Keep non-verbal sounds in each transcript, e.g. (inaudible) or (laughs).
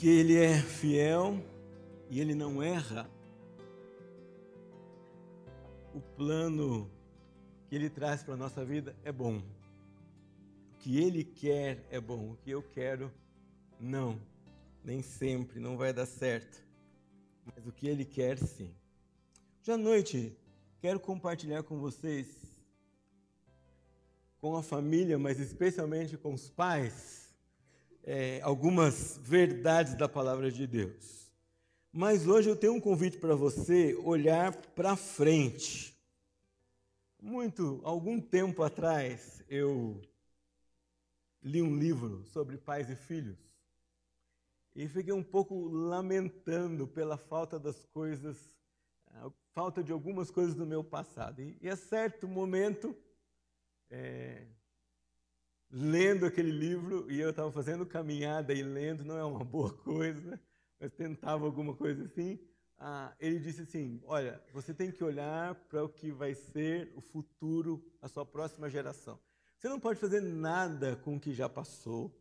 Porque Ele é fiel e Ele não erra. O plano que Ele traz para a nossa vida é bom. O que Ele quer é bom. O que eu quero, não. Nem sempre, não vai dar certo. Mas o que Ele quer, sim. Hoje à noite, quero compartilhar com vocês, com a família, mas especialmente com os pais, é, algumas verdades da palavra de Deus. Mas hoje eu tenho um convite para você olhar para frente. Muito, algum tempo atrás, eu li um livro sobre pais e filhos e fiquei um pouco lamentando pela falta das coisas, falta de algumas coisas do meu passado. E, e a certo momento, é, lendo aquele livro e eu estava fazendo caminhada e lendo, não é uma boa (laughs) coisa, mas tentava alguma coisa assim. Ah, ele disse assim: Olha, você tem que olhar para o que vai ser o futuro, a sua próxima geração. Você não pode fazer nada com o que já passou,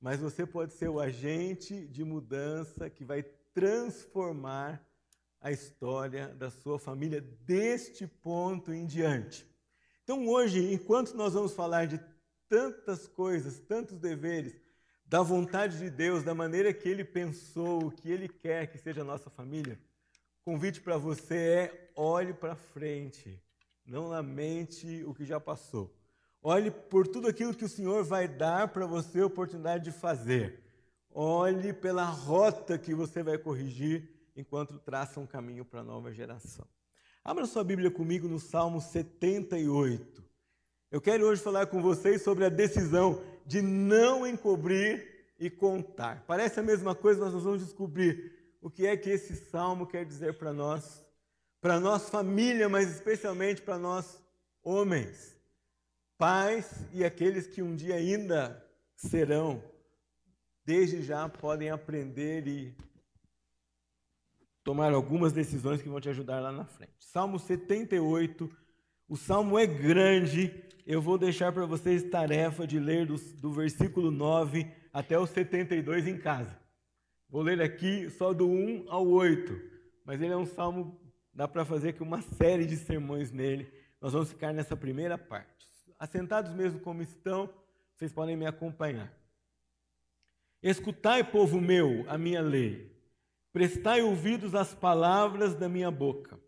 mas você pode ser o agente de mudança que vai transformar a história da sua família deste ponto em diante. Então, hoje, enquanto nós vamos falar de tantas coisas, tantos deveres, da vontade de Deus, da maneira que Ele pensou, que Ele quer que seja a nossa família, o convite para você é olhe para frente, não lamente o que já passou. Olhe por tudo aquilo que o Senhor vai dar para você a oportunidade de fazer. Olhe pela rota que você vai corrigir enquanto traça um caminho para a nova geração. Abra sua Bíblia comigo no Salmo 78. Eu quero hoje falar com vocês sobre a decisão de não encobrir e contar. Parece a mesma coisa, mas nós vamos descobrir o que é que esse salmo quer dizer para nós, para nós família, mas especialmente para nós homens, pais e aqueles que um dia ainda serão, desde já podem aprender e tomar algumas decisões que vão te ajudar lá na frente. Salmo 78, o salmo é grande eu vou deixar para vocês tarefa de ler do, do versículo 9 até o 72 em casa. Vou ler aqui só do 1 ao 8, mas ele é um salmo, dá para fazer aqui uma série de sermões nele. Nós vamos ficar nessa primeira parte. Assentados mesmo como estão, vocês podem me acompanhar. Escutai, povo meu, a minha lei. Prestai ouvidos às palavras da minha boca.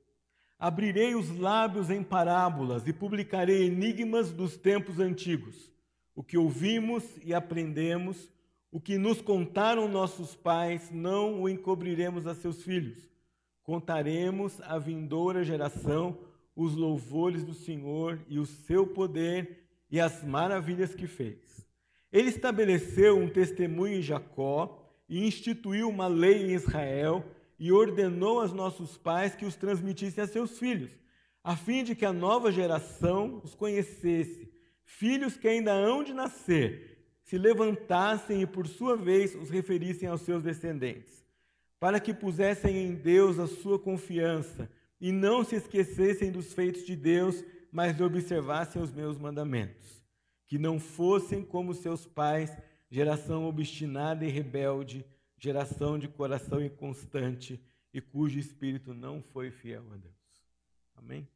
Abrirei os lábios em parábolas e publicarei enigmas dos tempos antigos. O que ouvimos e aprendemos, o que nos contaram nossos pais, não o encobriremos a seus filhos. Contaremos à vindoura geração os louvores do Senhor e o seu poder e as maravilhas que fez. Ele estabeleceu um testemunho em Jacó e instituiu uma lei em Israel e ordenou aos nossos pais que os transmitissem a seus filhos, a fim de que a nova geração os conhecesse, filhos que ainda hão de nascer, se levantassem e por sua vez os referissem aos seus descendentes, para que pusessem em Deus a sua confiança e não se esquecessem dos feitos de Deus, mas observassem os meus mandamentos, que não fossem como seus pais, geração obstinada e rebelde, geração de coração inconstante e cujo espírito não foi fiel a Deus. Amém?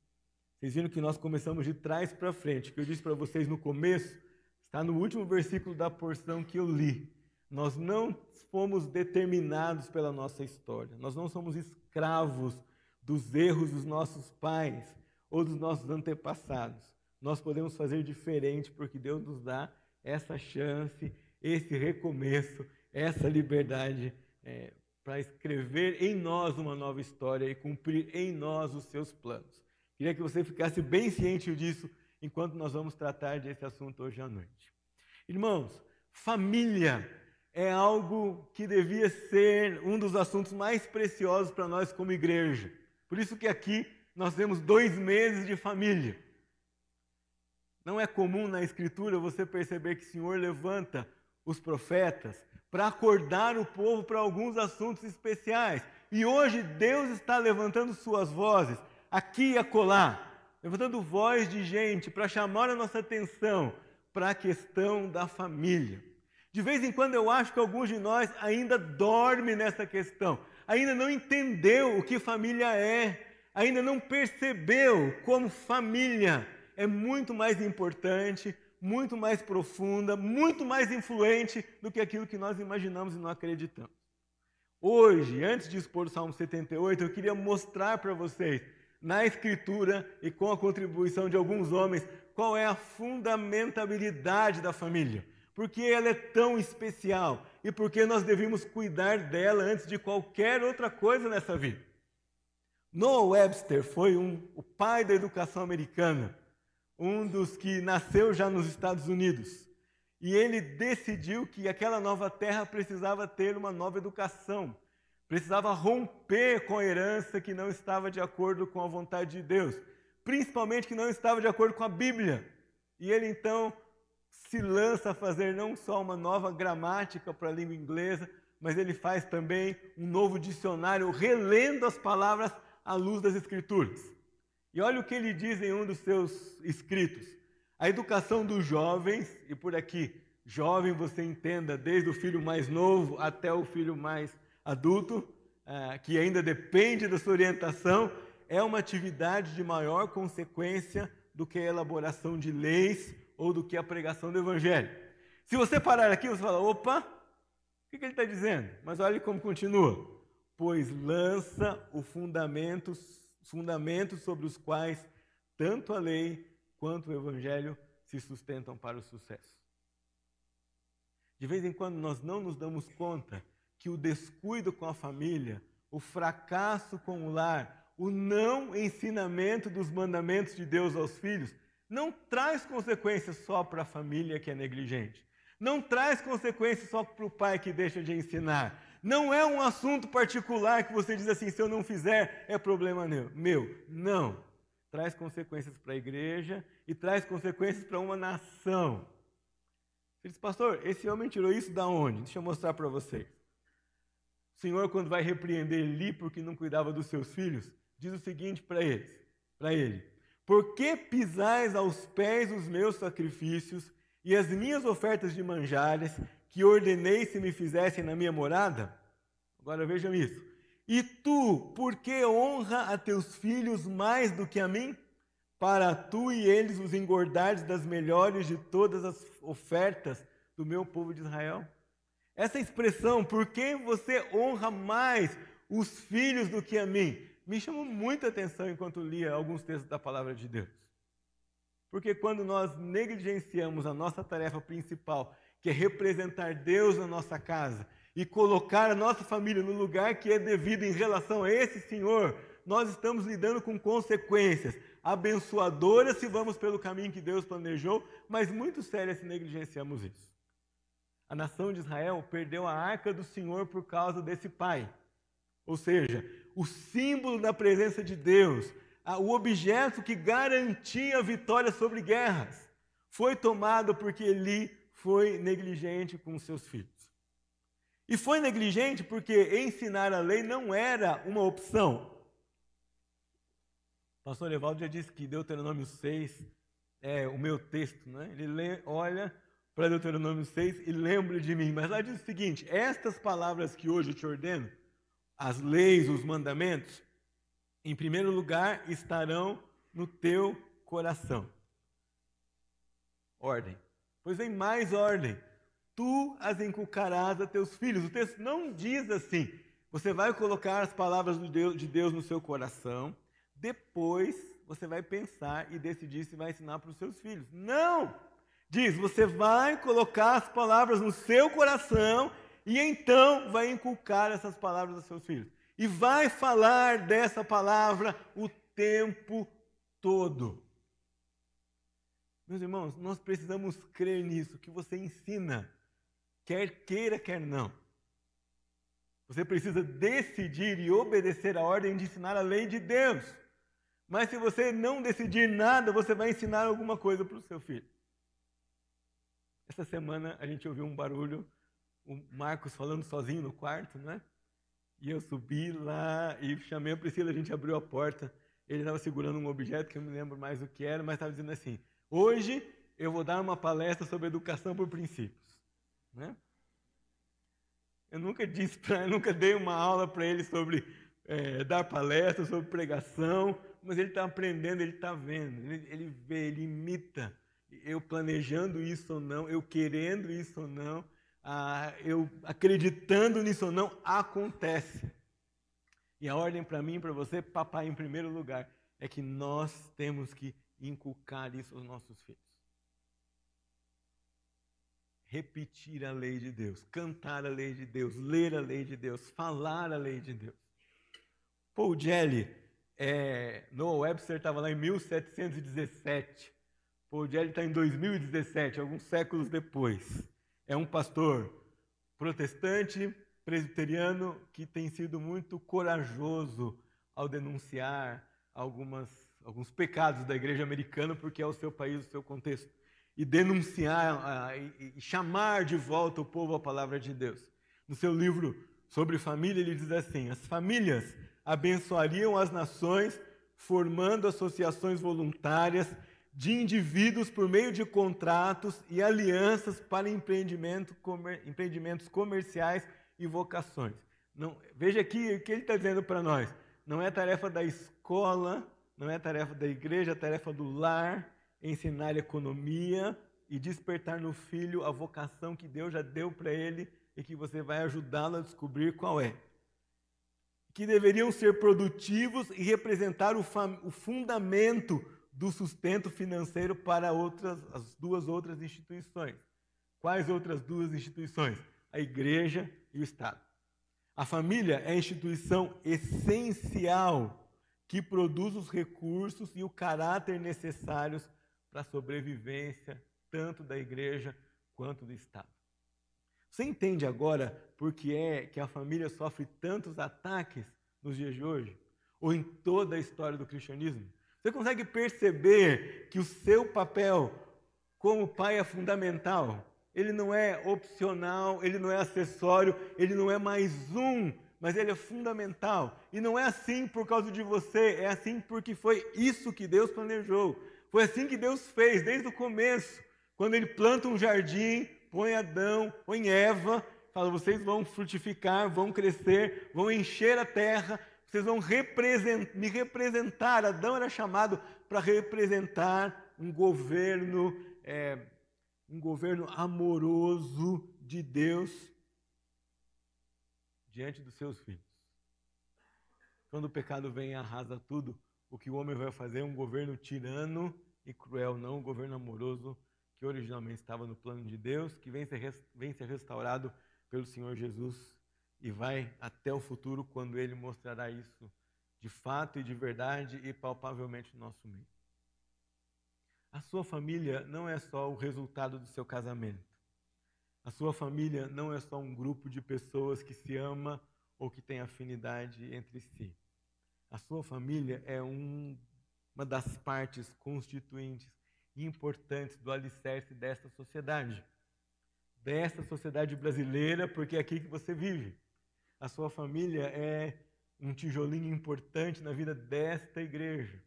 Vocês viram que nós começamos de trás para frente. O que eu disse para vocês no começo está no último versículo da porção que eu li. Nós não fomos determinados pela nossa história. Nós não somos escravos dos erros dos nossos pais ou dos nossos antepassados. Nós podemos fazer diferente porque Deus nos dá essa chance esse recomeço, essa liberdade é, para escrever em nós uma nova história e cumprir em nós os seus planos. Queria que você ficasse bem ciente disso enquanto nós vamos tratar desse assunto hoje à noite. Irmãos, família é algo que devia ser um dos assuntos mais preciosos para nós como igreja. Por isso que aqui nós temos dois meses de família. Não é comum na Escritura você perceber que o Senhor levanta os profetas para acordar o povo para alguns assuntos especiais. E hoje Deus está levantando suas vozes aqui e acolá, levantando voz de gente para chamar a nossa atenção para a questão da família. De vez em quando eu acho que alguns de nós ainda dormem nessa questão, ainda não entendeu o que família é, ainda não percebeu como família é muito mais importante, muito mais profunda, muito mais influente do que aquilo que nós imaginamos e não acreditamos. Hoje, antes de expor o Salmo 78, eu queria mostrar para vocês, na Escritura e com a contribuição de alguns homens, qual é a fundamentabilidade da família por que ela é tão especial e por que nós devemos cuidar dela antes de qualquer outra coisa nessa vida. Noah Webster foi um, o pai da educação americana, um dos que nasceu já nos Estados Unidos. E ele decidiu que aquela nova terra precisava ter uma nova educação, precisava romper com a herança que não estava de acordo com a vontade de Deus, principalmente que não estava de acordo com a Bíblia. E ele então se lança a fazer não só uma nova gramática para a língua inglesa, mas ele faz também um novo dicionário, relendo as palavras à luz das Escrituras. E olha o que ele diz em um dos seus escritos: a educação dos jovens, e por aqui, jovem você entenda, desde o filho mais novo até o filho mais adulto, uh, que ainda depende da sua orientação, é uma atividade de maior consequência do que a elaboração de leis ou do que a pregação do Evangelho. Se você parar aqui, você fala: opa, o que, ele está dizendo? Mas olhe como continua. Pois lança o fundamento, fundamentos sobre os quais tanto a lei quanto o Evangelho se sustentam para o sucesso. De vez em quando nós não nos damos conta que o descuido com a família, o fracasso com o lar, o não ensinamento dos mandamentos de Deus aos filhos não traz consequências só para a família que é negligente. Não traz consequências só para o pai que deixa de ensinar. Não é um assunto particular que você diz assim: se eu não fizer, é problema meu. Não. Traz consequências para a igreja e traz consequências para uma nação. Você diz, pastor, esse homem tirou isso da onde? Deixa eu mostrar para vocês. O Senhor, quando vai repreender Eli porque não cuidava dos seus filhos, diz o seguinte para eles, para ele: por que pisais aos pés os meus sacrifícios e as minhas ofertas de manjares que ordenei se me fizessem na minha morada? Agora vejam isso. E tu, por que honra a teus filhos mais do que a mim? Para tu e eles os engordares das melhores de todas as ofertas do meu povo de Israel? Essa expressão, por que você honra mais os filhos do que a mim? me chamou muita atenção enquanto lia alguns textos da palavra de Deus. Porque quando nós negligenciamos a nossa tarefa principal, que é representar Deus na nossa casa e colocar a nossa família no lugar que é devido em relação a esse Senhor, nós estamos lidando com consequências abençoadoras se vamos pelo caminho que Deus planejou, mas muito sérias se negligenciamos isso. A nação de Israel perdeu a arca do Senhor por causa desse pai. Ou seja, o símbolo da presença de Deus, o objeto que garantia a vitória sobre guerras, foi tomado porque Eli foi negligente com seus filhos. E foi negligente porque ensinar a lei não era uma opção. O pastor Evaldo já disse que Deuteronômio 6 é o meu texto, né? Ele lê, olha para Deuteronômio 6 e lembra de mim. Mas lá diz o seguinte: estas palavras que hoje eu te ordeno as leis, os mandamentos, em primeiro lugar estarão no teu coração. Ordem. Pois vem mais ordem. Tu as inculcarás a teus filhos. O texto não diz assim. Você vai colocar as palavras de Deus, de Deus no seu coração, depois você vai pensar e decidir se vai ensinar para os seus filhos. Não! Diz: você vai colocar as palavras no seu coração e então vai inculcar essas palavras aos seus filhos. E vai falar dessa palavra o tempo todo. Meus irmãos, nós precisamos crer nisso, que você ensina, quer queira, quer não. Você precisa decidir e obedecer a ordem de ensinar a lei de Deus. Mas se você não decidir nada, você vai ensinar alguma coisa para o seu filho. Essa semana a gente ouviu um barulho, o Marcos falando sozinho no quarto, né? E eu subi lá e chamei a Priscila, a gente abriu a porta. Ele estava segurando um objeto que eu não me lembro mais o que era, mas estava dizendo assim: Hoje eu vou dar uma palestra sobre educação por princípios. Né? Eu nunca disse para, nunca dei uma aula para ele sobre é, dar palestra, sobre pregação, mas ele está aprendendo, ele está vendo, ele, ele vê, ele imita eu planejando isso ou não, eu querendo isso ou não, ah, eu acreditando nisso ou não, acontece. E a ordem para mim e para você, papai em primeiro lugar, é que nós temos que inculcar isso aos nossos filhos. Repetir a lei de Deus, cantar a lei de Deus, ler a lei de Deus, falar a lei de Deus. Paul Jelly, é, Noah Webster estava lá em 1717 Paul Jelly está em 2017, alguns séculos depois. É um pastor protestante, presbiteriano, que tem sido muito corajoso ao denunciar algumas, alguns pecados da igreja americana, porque é o seu país, o seu contexto. E denunciar e, e chamar de volta o povo à palavra de Deus. No seu livro sobre família, ele diz assim: as famílias abençoariam as nações formando associações voluntárias de indivíduos por meio de contratos e alianças para empreendimento, comer, empreendimentos comerciais e vocações. Não, veja aqui o que ele está dizendo para nós. Não é tarefa da escola, não é tarefa da igreja, é tarefa do lar ensinar economia e despertar no filho a vocação que Deus já deu para ele e que você vai ajudá-lo a descobrir qual é. Que deveriam ser produtivos e representar o, o fundamento do sustento financeiro para outras, as duas outras instituições. Quais outras duas instituições? A igreja e o Estado. A família é a instituição essencial que produz os recursos e o caráter necessários para a sobrevivência tanto da igreja quanto do Estado. Você entende agora por que é que a família sofre tantos ataques nos dias de hoje? Ou em toda a história do cristianismo? Você consegue perceber que o seu papel como pai é fundamental? Ele não é opcional, ele não é acessório, ele não é mais um, mas ele é fundamental. E não é assim por causa de você, é assim porque foi isso que Deus planejou. Foi assim que Deus fez desde o começo. Quando ele planta um jardim, põe Adão, põe Eva, fala: vocês vão frutificar, vão crescer, vão encher a terra, vocês vão represent, me representar. Adão era chamado para representar um governo, é, um governo amoroso de Deus diante dos seus filhos. Quando o pecado vem e arrasa tudo, o que o homem vai fazer é um governo tirano e cruel, não um governo amoroso que originalmente estava no plano de Deus, que vem ser, vem ser restaurado pelo Senhor Jesus e vai até o futuro quando ele mostrará isso de fato e de verdade e palpavelmente no nosso meio. A sua família não é só o resultado do seu casamento. A sua família não é só um grupo de pessoas que se ama ou que tem afinidade entre si. A sua família é um, uma das partes constituintes e importantes do alicerce desta sociedade. Desta sociedade brasileira, porque é aqui que você vive a sua família é um tijolinho importante na vida desta igreja.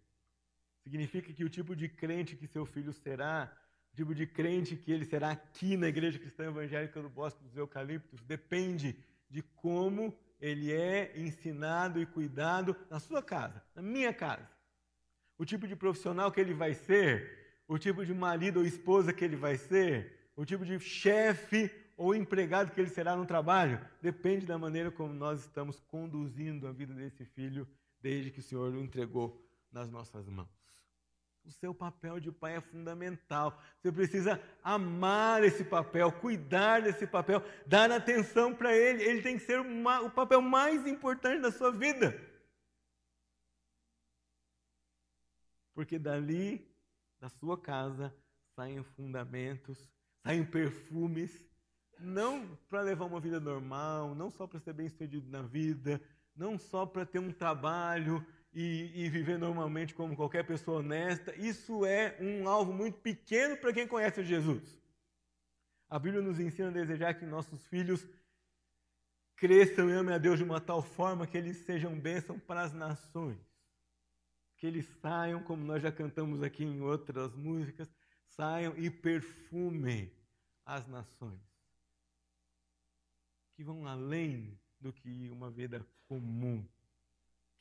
Significa que o tipo de crente que seu filho será, tipo de crente que ele será aqui na Igreja Cristã Evangélica do Bosque dos Eucaliptos, depende de como ele é ensinado e cuidado na sua casa, na minha casa. O tipo de profissional que ele vai ser, o tipo de marido ou esposa que ele vai ser, o tipo de chefe ou empregado que ele será no trabalho, depende da maneira como nós estamos conduzindo a vida desse filho desde que o Senhor o entregou nas nossas mãos. O seu papel de pai é fundamental. Você precisa amar esse papel, cuidar desse papel, dar atenção para ele. Ele tem que ser o papel mais importante da sua vida. Porque dali, da sua casa, saem fundamentos, saem perfumes, não para levar uma vida normal, não só para ser bem sucedido na vida, não só para ter um trabalho e, e, viver normalmente como qualquer pessoa honesta. Isso é um alvo muito pequeno para quem conhece Jesus. A Bíblia nos ensina a desejar que nossos filhos cresçam e amem a Deus de uma tal forma que eles sejam bênção para as nações. Que eles saiam, como nós já cantamos aqui em outras músicas, saiam e perfumem as nações. Que vão além do que uma vida comum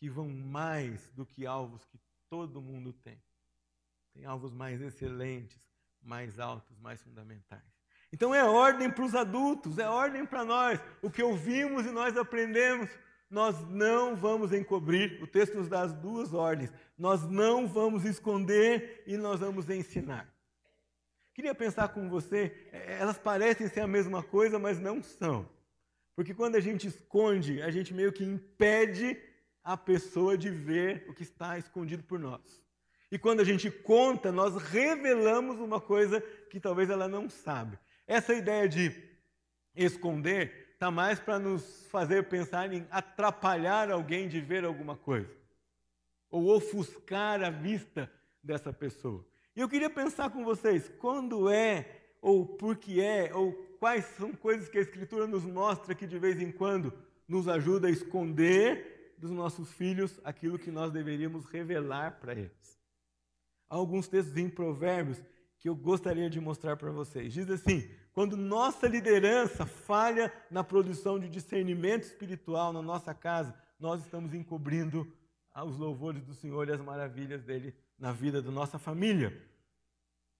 que vão mais do que alvos que todo mundo tem. Tem alvos mais excelentes, mais altos, mais fundamentais. Então é ordem para os adultos, é ordem para nós. O que ouvimos e nós aprendemos, nós não vamos encobrir. O texto nos dá as duas ordens. Nós não vamos esconder e nós vamos ensinar. Queria pensar com você, é, elas parecem ser a mesma coisa, mas não são. Porque quando a gente esconde, a gente meio que impede a pessoa de ver o que está escondido por nós. E quando a gente conta, nós revelamos uma coisa que talvez ela não sabe. Essa ideia de esconder está mais para nos fazer pensar em atrapalhar alguém de ver alguma coisa, ou ofuscar a vista dessa pessoa. E eu queria pensar com vocês, quando é, ou por que é, ou quais são coisas que a Escritura nos mostra que de vez em quando nos ajuda a esconder dos nossos filhos aquilo que nós deveríamos revelar para eles. Há alguns textos em Provérbios que eu gostaria de mostrar para vocês. Diz assim: quando nossa liderança falha na produção de discernimento espiritual na nossa casa, nós estamos encobrindo os louvores do Senhor e as maravilhas dele na vida da nossa família.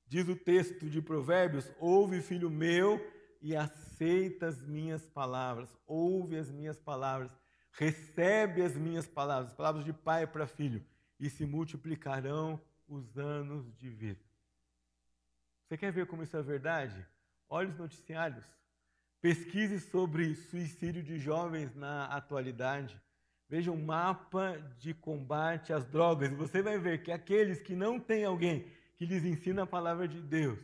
Diz o texto de Provérbios: Ouve, filho meu, e aceita as minhas palavras. Ouve as minhas palavras recebe as minhas palavras, palavras de pai para filho, e se multiplicarão os anos de vida. Você quer ver como isso é verdade? Olhe os noticiários. Pesquise sobre suicídio de jovens na atualidade. Veja um mapa de combate às drogas. E você vai ver que aqueles que não têm alguém que lhes ensina a palavra de Deus,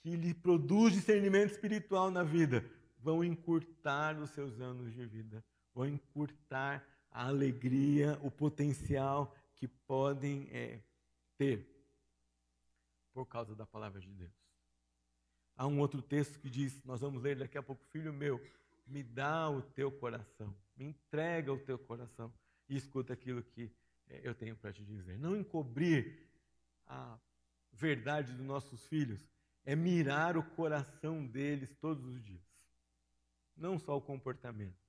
que lhe produz discernimento espiritual na vida, vão encurtar os seus anos de vida vão encurtar a alegria, o potencial que podem é, ter por causa da palavra de Deus. Há um outro texto que diz, nós vamos ler daqui a pouco, filho meu, me dá o teu coração, me entrega o teu coração e escuta aquilo que é, eu tenho para te dizer. Não encobrir a verdade dos nossos filhos é mirar o coração deles todos os dias, não só o comportamento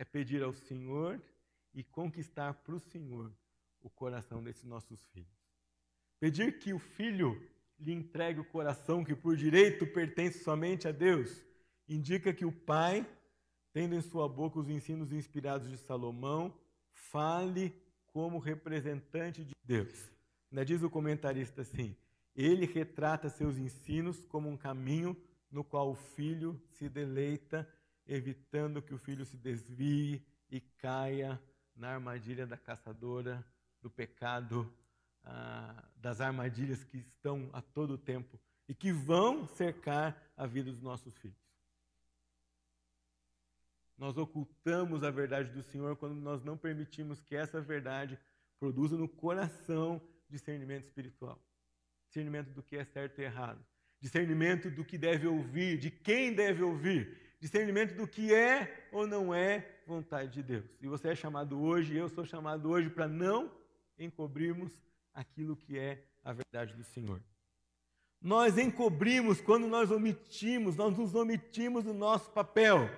é pedir ao Senhor e conquistar para o Senhor o coração desses nossos filhos. Pedir que o filho lhe entregue o coração que por direito pertence somente a Deus, indica que o pai, tendo em sua boca os ensinos inspirados de Salomão, fale como representante de Deus. Ainda diz o comentarista assim: ele retrata seus ensinos como um caminho no qual o filho se deleita evitando que o filho se desvie e caia na armadilha da caçadora, do pecado, ah, das armadilhas que estão a todo tempo e que vão cercar a vida dos nossos filhos. Nós ocultamos a verdade do Senhor quando nós não permitimos que essa verdade produza no coração discernimento espiritual. Discernimento do que é certo e errado. Discernimento do que deve ouvir, de quem deve ouvir discernimento do que é ou não é vontade de Deus. E você é chamado hoje, eu sou chamado hoje para não encobrirmos aquilo que é a verdade do Senhor. Nós encobrimos quando nós omitimos, nós nos omitimos do nosso papel.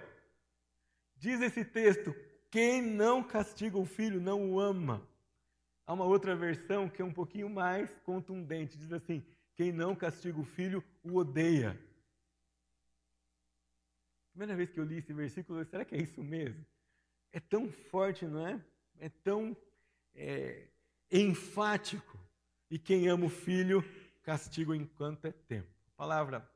Diz esse texto: quem não castiga o filho não o ama. Há uma outra versão que é um pouquinho mais contundente, diz assim: quem não castiga o filho o odeia. Primeira vez que eu li esse versículo, eu, será que é isso mesmo? É tão forte, não é? É tão é, enfático. E quem ama o filho, castiga enquanto é tempo. A palavra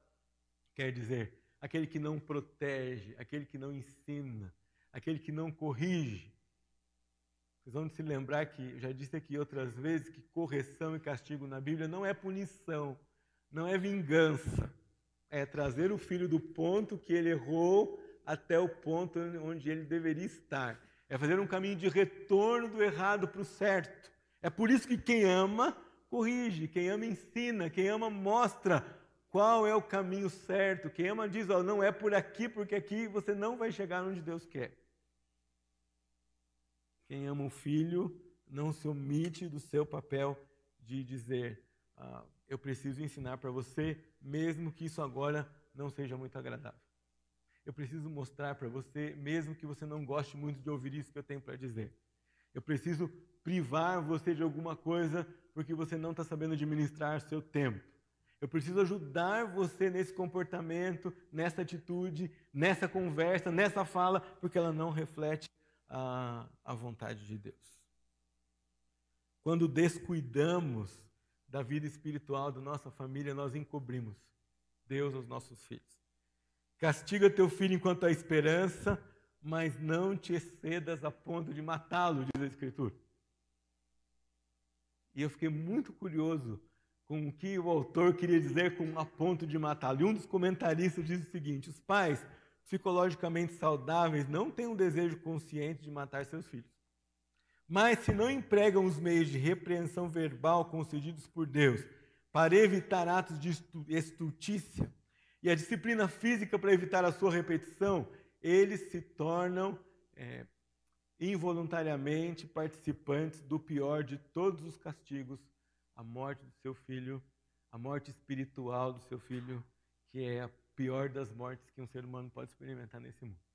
quer dizer aquele que não protege, aquele que não ensina, aquele que não corrige. Vocês vão se lembrar que, eu já disse aqui outras vezes, que correção e castigo na Bíblia não é punição, não é vingança. É trazer o filho do ponto que ele errou até o ponto onde ele deveria estar. É fazer um caminho de retorno do errado para o certo. É por isso que quem ama, corrige, quem ama, ensina, quem ama, mostra qual é o caminho certo. Quem ama diz, ó, não é por aqui, porque aqui você não vai chegar onde Deus quer. Quem ama o filho não se omite do seu papel de dizer, ah, eu preciso ensinar para você, mesmo que isso agora não seja muito agradável. Eu preciso mostrar para você, mesmo que você não goste muito de ouvir isso que eu tenho para dizer. Eu preciso privar você de alguma coisa porque você não está sabendo administrar seu tempo. Eu preciso ajudar você nesse comportamento, nessa atitude, nessa conversa, nessa fala, porque ela não reflete a, a vontade de Deus. Quando descuidamos da vida espiritual da nossa família, nós encobrimos Deus aos nossos filhos. Castiga teu filho enquanto há esperança, mas não te excedas a ponto de matá-lo, diz a Escritura. E eu fiquei muito curioso com o que o autor queria dizer com a ponto de matá-lo. E um dos comentaristas diz o seguinte: os pais psicologicamente saudáveis não têm um desejo consciente de matar seus filhos. Mas se não empregam os meios de repreensão verbal concedidos por Deus para evitar atos de estultícia e a disciplina física para evitar a sua repetição, eles se tornam é, involuntariamente participantes do pior de todos os castigos, a morte do seu filho, a morte espiritual do seu filho, que é a pior das mortes que um ser humano pode experimentar nesse mundo.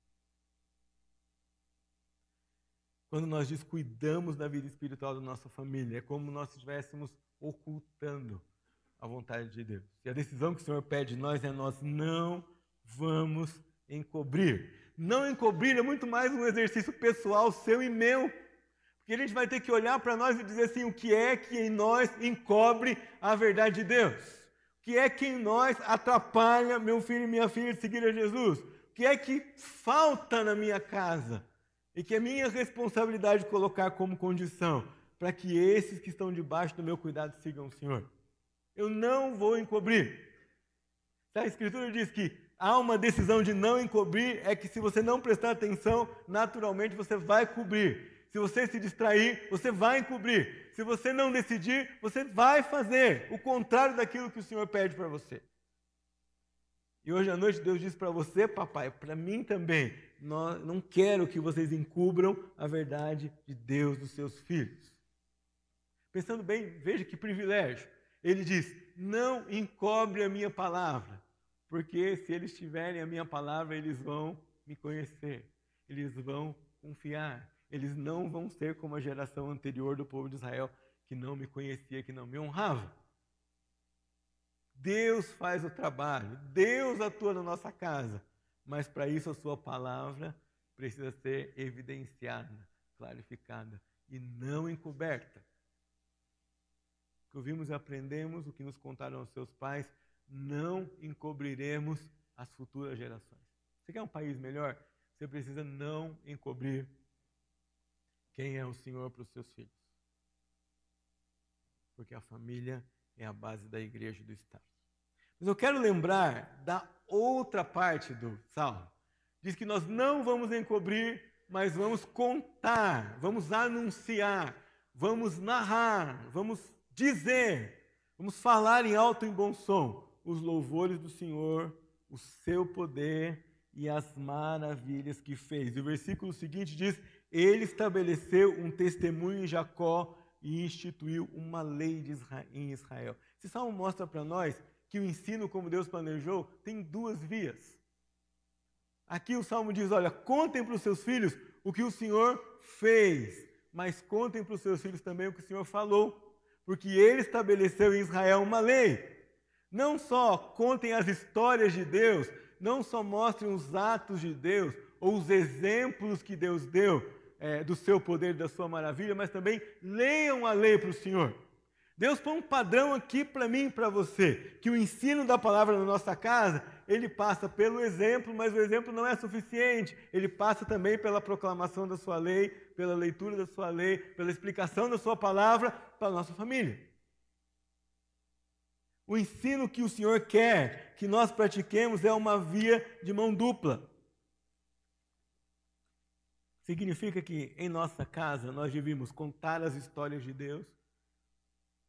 Quando nós descuidamos da vida espiritual da nossa família, é como nós estivéssemos ocultando a vontade de Deus. E a decisão que o Senhor pede de nós é nós não vamos encobrir. Não encobrir é muito mais um exercício pessoal seu e meu. Porque a gente vai ter que olhar para nós e dizer assim: o que é que em nós encobre a verdade de Deus? O que é que em nós atrapalha meu filho e minha filha de seguir a Jesus? O que é que falta na minha casa? E que é minha responsabilidade colocar como condição para que esses que estão debaixo do meu cuidado sigam o Senhor. Eu não vou encobrir. A Escritura diz que há uma decisão de não encobrir, é que se você não prestar atenção, naturalmente você vai cobrir. Se você se distrair, você vai encobrir. Se você não decidir, você vai fazer o contrário daquilo que o Senhor pede para você. E hoje à noite Deus diz para você, papai, para mim também, não quero que vocês encubram a verdade de Deus dos seus filhos. Pensando bem, veja que privilégio. Ele diz: Não encobre a minha palavra, porque se eles tiverem a minha palavra, eles vão me conhecer, eles vão confiar, eles não vão ser como a geração anterior do povo de Israel, que não me conhecia, que não me honrava. Deus faz o trabalho, Deus atua na nossa casa mas para isso a sua palavra precisa ser evidenciada, clarificada e não encoberta. O que ouvimos e aprendemos, o que nos contaram os seus pais, não encobriremos as futuras gerações. Você quer um país melhor? Você precisa não encobrir quem é o Senhor para os seus filhos. Porque a família é a base da igreja e do Estado. Mas eu quero lembrar da outra parte do salmo. Diz que nós não vamos encobrir, mas vamos contar, vamos anunciar, vamos narrar, vamos dizer, vamos falar em alto e em bom som os louvores do Senhor, o seu poder e as maravilhas que fez. E o versículo seguinte diz: Ele estabeleceu um testemunho em Jacó e instituiu uma lei em Israel. Esse salmo mostra para nós que o ensino como Deus planejou tem duas vias. Aqui o salmo diz: olha, contem para os seus filhos o que o Senhor fez, mas contem para os seus filhos também o que o Senhor falou, porque ele estabeleceu em Israel uma lei. Não só contem as histórias de Deus, não só mostrem os atos de Deus ou os exemplos que Deus deu é, do seu poder, da sua maravilha, mas também leiam a lei para o Senhor. Deus põe um padrão aqui para mim e para você, que o ensino da palavra na nossa casa, ele passa pelo exemplo, mas o exemplo não é suficiente. Ele passa também pela proclamação da sua lei, pela leitura da sua lei, pela explicação da sua palavra para a nossa família. O ensino que o Senhor quer que nós pratiquemos é uma via de mão dupla. Significa que em nossa casa nós devemos contar as histórias de Deus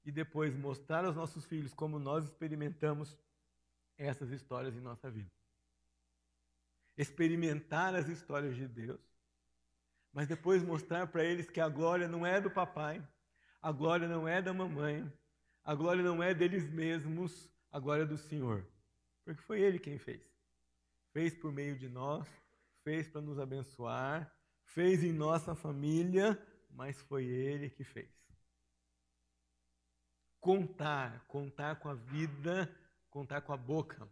e depois mostrar aos nossos filhos como nós experimentamos essas histórias em nossa vida. Experimentar as histórias de Deus, mas depois mostrar para eles que a glória não é do papai, a glória não é da mamãe, a glória não é deles mesmos, a glória é do Senhor. Porque foi Ele quem fez. Fez por meio de nós, fez para nos abençoar, fez em nossa família, mas foi Ele que fez. Contar, contar com a vida, contar com a boca,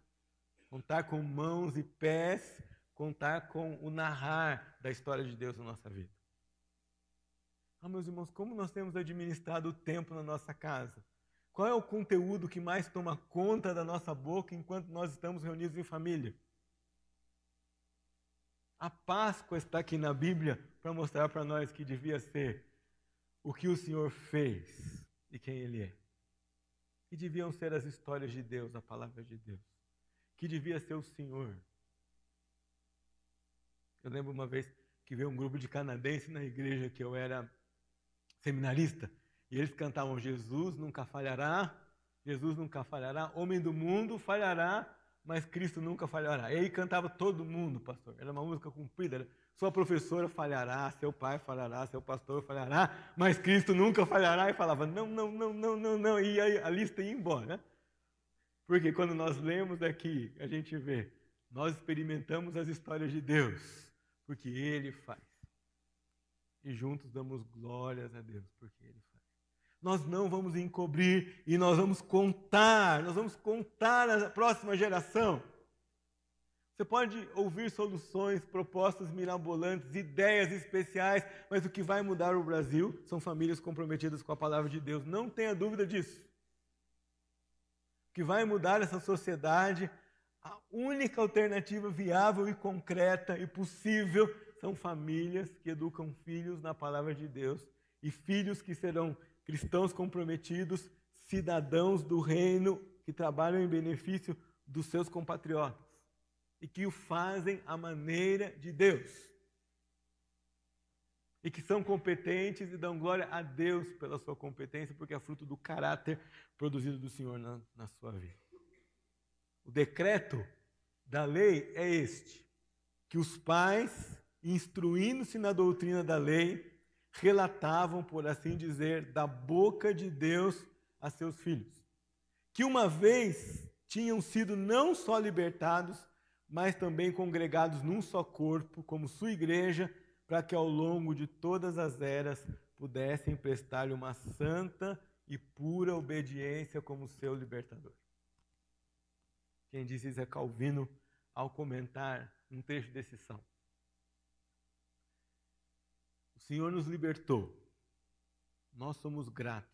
contar com mãos e pés, contar com o narrar da história de Deus na nossa vida. Ah, meus irmãos, como nós temos administrado o tempo na nossa casa? Qual é o conteúdo que mais toma conta da nossa boca enquanto nós estamos reunidos em família? A Páscoa está aqui na Bíblia para mostrar para nós que devia ser o que o Senhor fez e quem Ele é. Que deviam ser as histórias de Deus, a palavra de Deus. Que devia ser o Senhor. Eu lembro uma vez que veio um grupo de canadenses na igreja que eu era seminarista. E eles cantavam: Jesus nunca falhará, Jesus nunca falhará, homem do mundo falhará, mas Cristo nunca falhará. E aí cantava todo mundo, pastor. Era uma música comprida. Era, sua professora falhará, seu pai falhará, seu pastor falhará, mas Cristo nunca falhará. E falava: não, não, não, não, não, não. E aí a lista ia embora. Porque quando nós lemos aqui, a gente vê, nós experimentamos as histórias de Deus, porque Ele faz. E juntos damos glórias a Deus, porque Ele faz nós não vamos encobrir e nós vamos contar, nós vamos contar à próxima geração. Você pode ouvir soluções, propostas mirabolantes, ideias especiais, mas o que vai mudar o Brasil são famílias comprometidas com a palavra de Deus. Não tenha dúvida disso. O que vai mudar essa sociedade, a única alternativa viável e concreta e possível são famílias que educam filhos na palavra de Deus e filhos que serão cristãos comprometidos, cidadãos do reino que trabalham em benefício dos seus compatriotas e que o fazem à maneira de Deus. E que são competentes e dão glória a Deus pela sua competência, porque é fruto do caráter produzido do Senhor na, na sua vida. O decreto da lei é este: que os pais, instruindo-se na doutrina da lei, relatavam, por assim dizer, da boca de Deus a seus filhos, que uma vez tinham sido não só libertados, mas também congregados num só corpo, como sua igreja, para que ao longo de todas as eras pudessem prestar-lhe uma santa e pura obediência como seu libertador. Quem disse isso é Calvino ao comentar um trecho desse salmo. Senhor nos libertou. Nós somos gratos.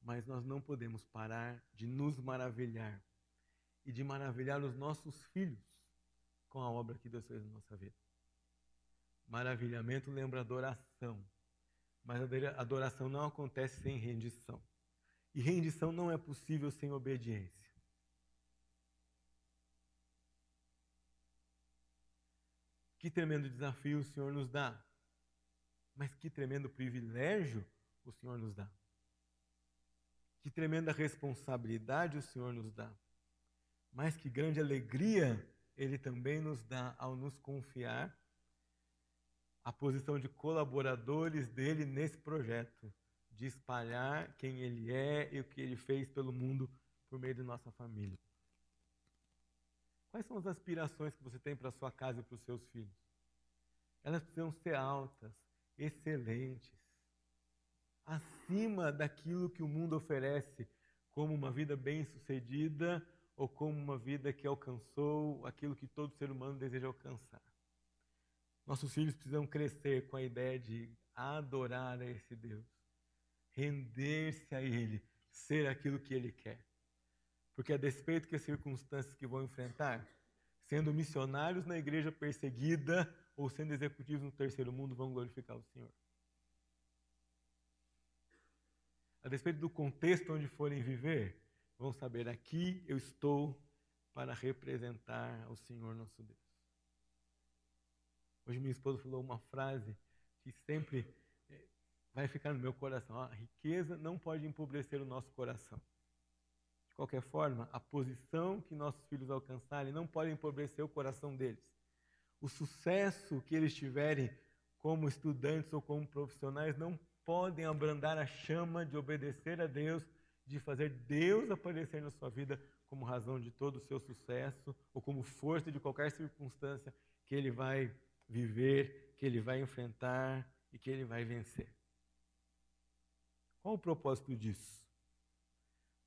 Mas nós não podemos parar de nos maravilhar e de maravilhar os nossos filhos com a obra que Deus fez na nossa vida. Maravilhamento lembra adoração, mas a adoração não acontece sem rendição. E rendição não é possível sem obediência. Que tremendo desafio o Senhor nos dá mas que tremendo privilégio o Senhor nos dá. Que tremenda responsabilidade o Senhor nos dá. Mas que grande alegria Ele também nos dá ao nos confiar a posição de colaboradores dele nesse projeto, de espalhar quem Ele é e o que Ele fez pelo mundo por meio de nossa família. Quais são as aspirações que você tem para sua casa e para os seus filhos? Elas precisam ser altas, excelentes, acima daquilo que o mundo oferece como uma vida bem-sucedida ou como uma vida que alcançou aquilo que todo ser humano deseja alcançar. Nossos filhos precisam crescer com a ideia de adorar a esse Deus, render-se a Ele, ser aquilo que Ele quer. Porque a despeito que as circunstâncias que vão enfrentar, sendo missionários na igreja perseguida ou sendo executivos no terceiro mundo, vão glorificar o Senhor. A despeito do contexto onde forem viver, vão saber aqui eu estou para representar o Senhor nosso Deus. Hoje minha esposa falou uma frase que sempre eh, vai ficar no meu coração. A riqueza não pode empobrecer o nosso coração. De qualquer forma, a posição que nossos filhos alcançarem não pode empobrecer o coração deles. O sucesso que eles tiverem como estudantes ou como profissionais não podem abrandar a chama de obedecer a Deus, de fazer Deus aparecer na sua vida como razão de todo o seu sucesso ou como força de qualquer circunstância que ele vai viver, que ele vai enfrentar e que ele vai vencer. Qual o propósito disso?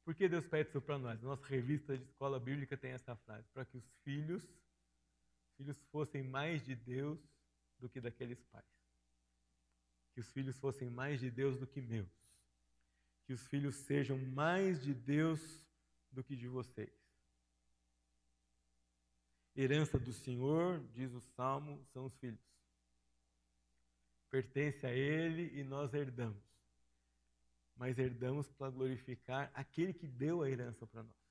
Por que Deus pede isso para nós? Nossa revista de escola bíblica tem essa frase: para que os filhos, filhos fossem mais de Deus do que daqueles pais. Que os filhos fossem mais de Deus do que meus. Que os filhos sejam mais de Deus do que de vocês. Herança do Senhor, diz o Salmo, são os filhos. Pertence a Ele e nós herdamos. Mas herdamos para glorificar aquele que deu a herança para nós.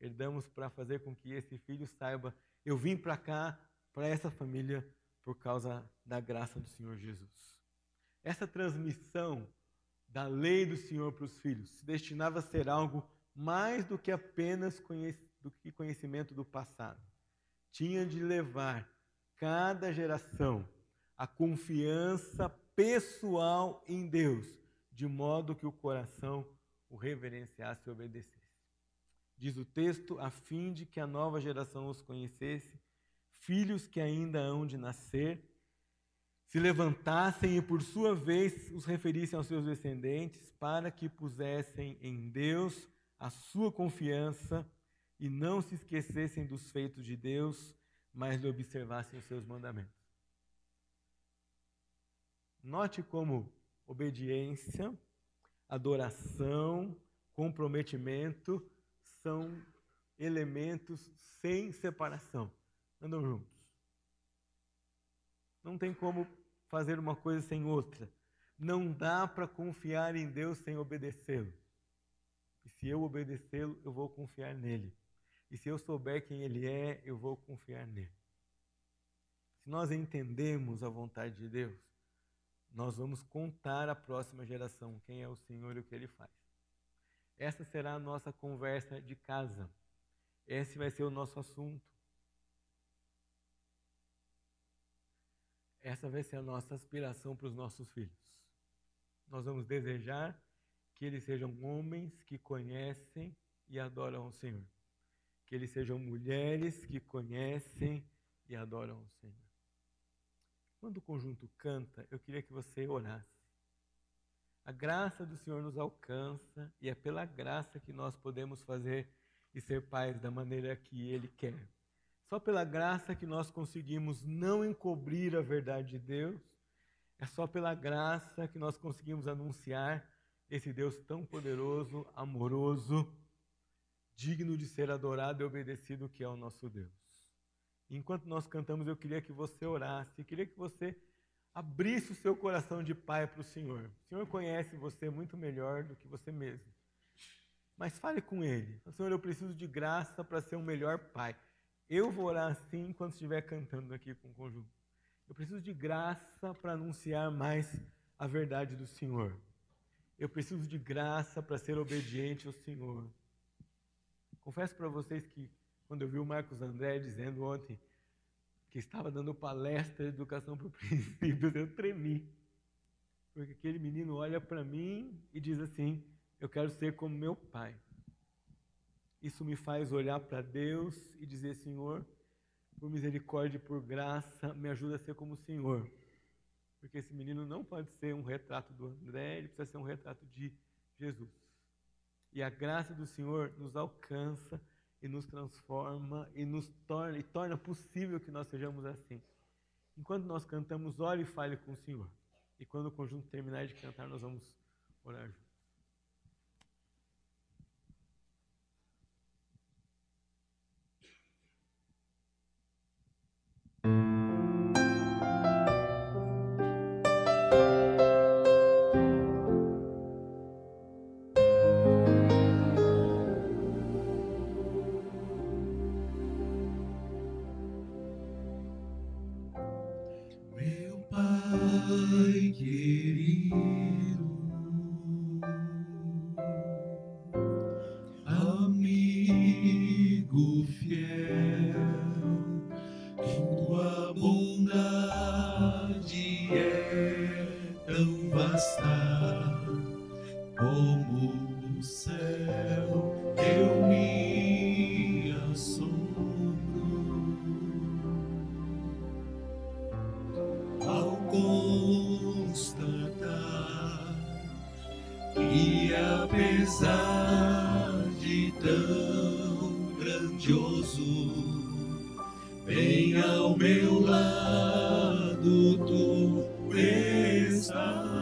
Herdamos para fazer com que esse filho saiba: eu vim para cá, para essa família, por causa da graça do Senhor Jesus. Essa transmissão da lei do Senhor para os filhos se destinava a ser algo mais do que apenas do que conhecimento do passado tinha de levar cada geração a confiança pessoal em Deus, de modo que o coração o reverenciasse e obedecesse. Diz o texto, a fim de que a nova geração os conhecesse, filhos que ainda hão de nascer, se levantassem e, por sua vez, os referissem aos seus descendentes, para que pusessem em Deus a sua confiança e não se esquecessem dos feitos de Deus, mas lhe observassem os seus mandamentos. Note como obediência, adoração, comprometimento são elementos sem separação. Andam juntos. Não tem como fazer uma coisa sem outra. Não dá para confiar em Deus sem obedecê-lo. E se eu obedecê-lo, eu vou confiar nele. E se eu souber quem Ele é, eu vou confiar nele. Se nós entendemos a vontade de Deus, nós vamos contar à próxima geração quem é o Senhor e o que Ele faz. Essa será a nossa conversa de casa. Esse vai ser o nosso assunto. Essa vai ser a nossa aspiração para os nossos filhos. Nós vamos desejar que eles sejam homens que conhecem e adoram o Senhor que eles sejam mulheres que conhecem e adoram o Senhor. Quando o conjunto canta, eu queria que você orasse. A graça do Senhor nos alcança e é pela graça que nós podemos fazer e ser pais da maneira que Ele quer. Só pela graça que nós conseguimos não encobrir a verdade de Deus. É só pela graça que nós conseguimos anunciar esse Deus tão poderoso, amoroso, digno de ser adorado e obedecido que é o nosso Deus. Enquanto nós cantamos, eu queria que você orasse, queria que você abrisse o seu coração de pai para o Senhor. O Senhor conhece você muito melhor do que você mesmo. Mas fale com Ele. Senhor, eu preciso de graça para ser um melhor pai. Eu vou orar assim enquanto estiver cantando aqui com o conjunto. Eu preciso de graça para anunciar mais a verdade do Senhor. Eu preciso de graça para ser obediente ao Senhor. Confesso para vocês que quando eu vi o Marcos André dizendo ontem que estava dando palestra de educação para (laughs) princípios, eu tremi. Porque aquele menino olha para mim e diz assim: Eu quero ser como meu pai. Isso me faz olhar para Deus e dizer: Senhor, por misericórdia e por graça, me ajuda a ser como o Senhor. Porque esse menino não pode ser um retrato do André, ele precisa ser um retrato de Jesus. E a graça do Senhor nos alcança e nos transforma e nos torna, e torna possível que nós sejamos assim. Enquanto nós cantamos, ore e fale com o Senhor. E quando o conjunto terminar de cantar, nós vamos orar juntos. E apesar de tão grandioso, bem ao meu lado tu estás.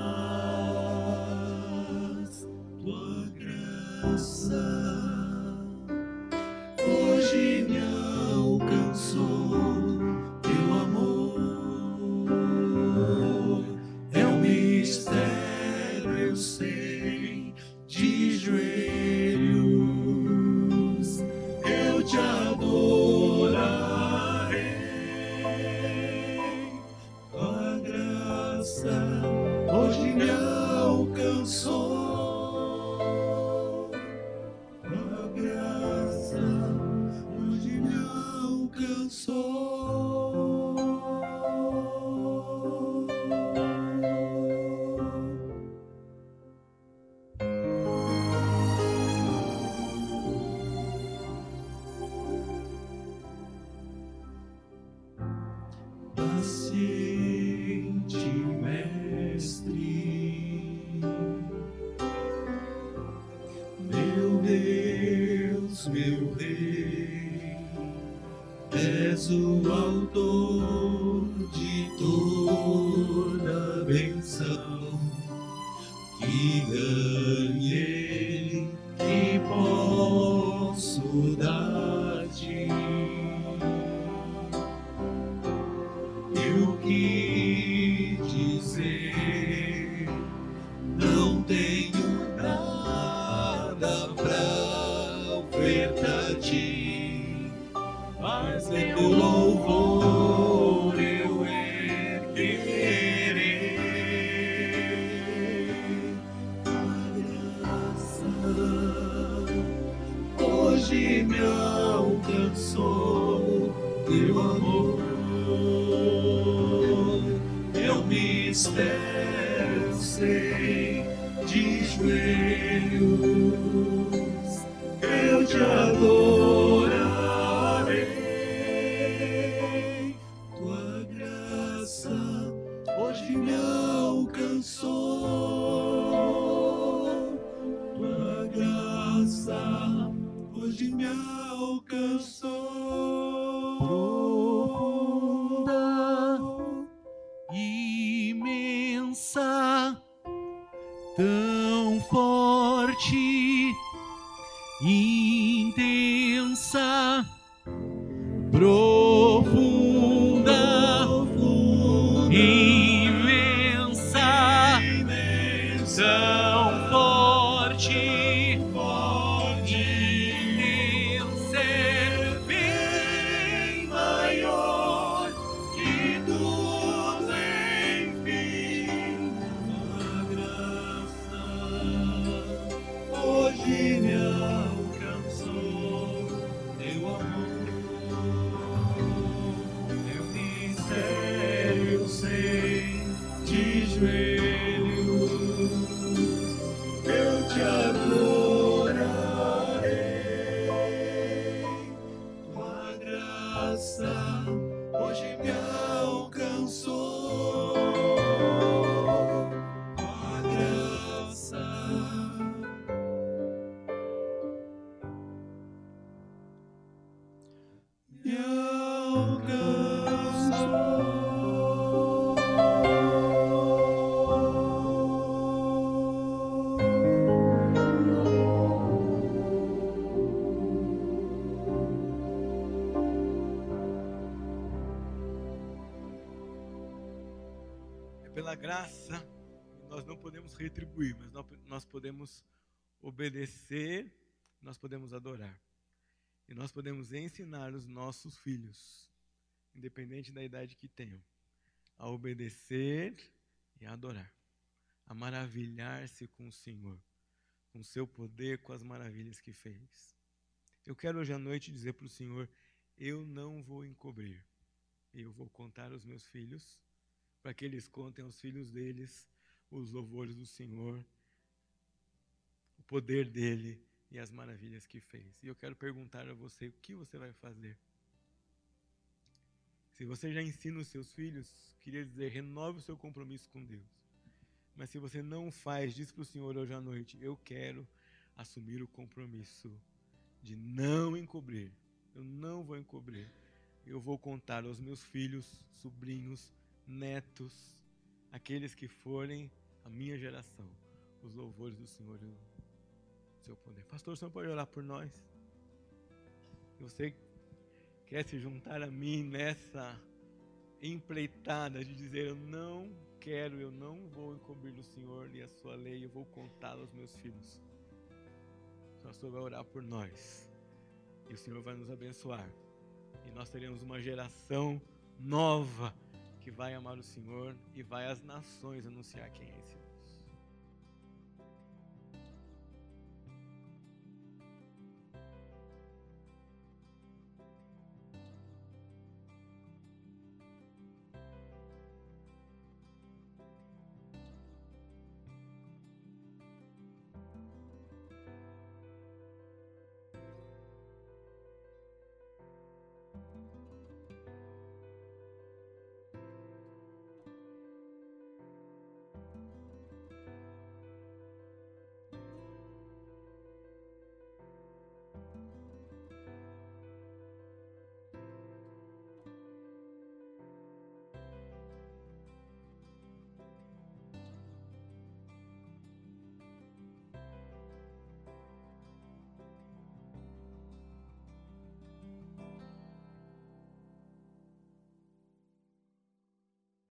és o autor de toda benção que ganha. força tão forte, intensa. Pro graça, nós não podemos retribuir, mas nós podemos obedecer, nós podemos adorar. E nós podemos ensinar os nossos filhos, independente da idade que tenham, a obedecer e a adorar, a maravilhar-se com o Senhor, com o seu poder, com as maravilhas que fez. Eu quero hoje à noite dizer para o Senhor: eu não vou encobrir, eu vou contar aos meus filhos, para que eles contem aos filhos deles os louvores do Senhor, o poder dele e as maravilhas que fez. E eu quero perguntar a você: o que você vai fazer? Se você já ensina os seus filhos, queria dizer, renove o seu compromisso com Deus. Mas se você não faz, diz para o Senhor hoje à noite: eu quero assumir o compromisso de não encobrir. Eu não vou encobrir. Eu vou contar aos meus filhos, sobrinhos, netos, aqueles que forem a minha geração, os louvores do Senhor e o seu poder. Pastor, o Senhor pode orar por nós? Se você quer se juntar a mim nessa empreitada de dizer: Eu não quero, eu não vou encobrir o Senhor e a sua lei, eu vou contá-la aos meus filhos. O pastor vai orar por nós e o Senhor vai nos abençoar. E nós teremos uma geração nova que vai amar o Senhor e vai às nações anunciar quem é esse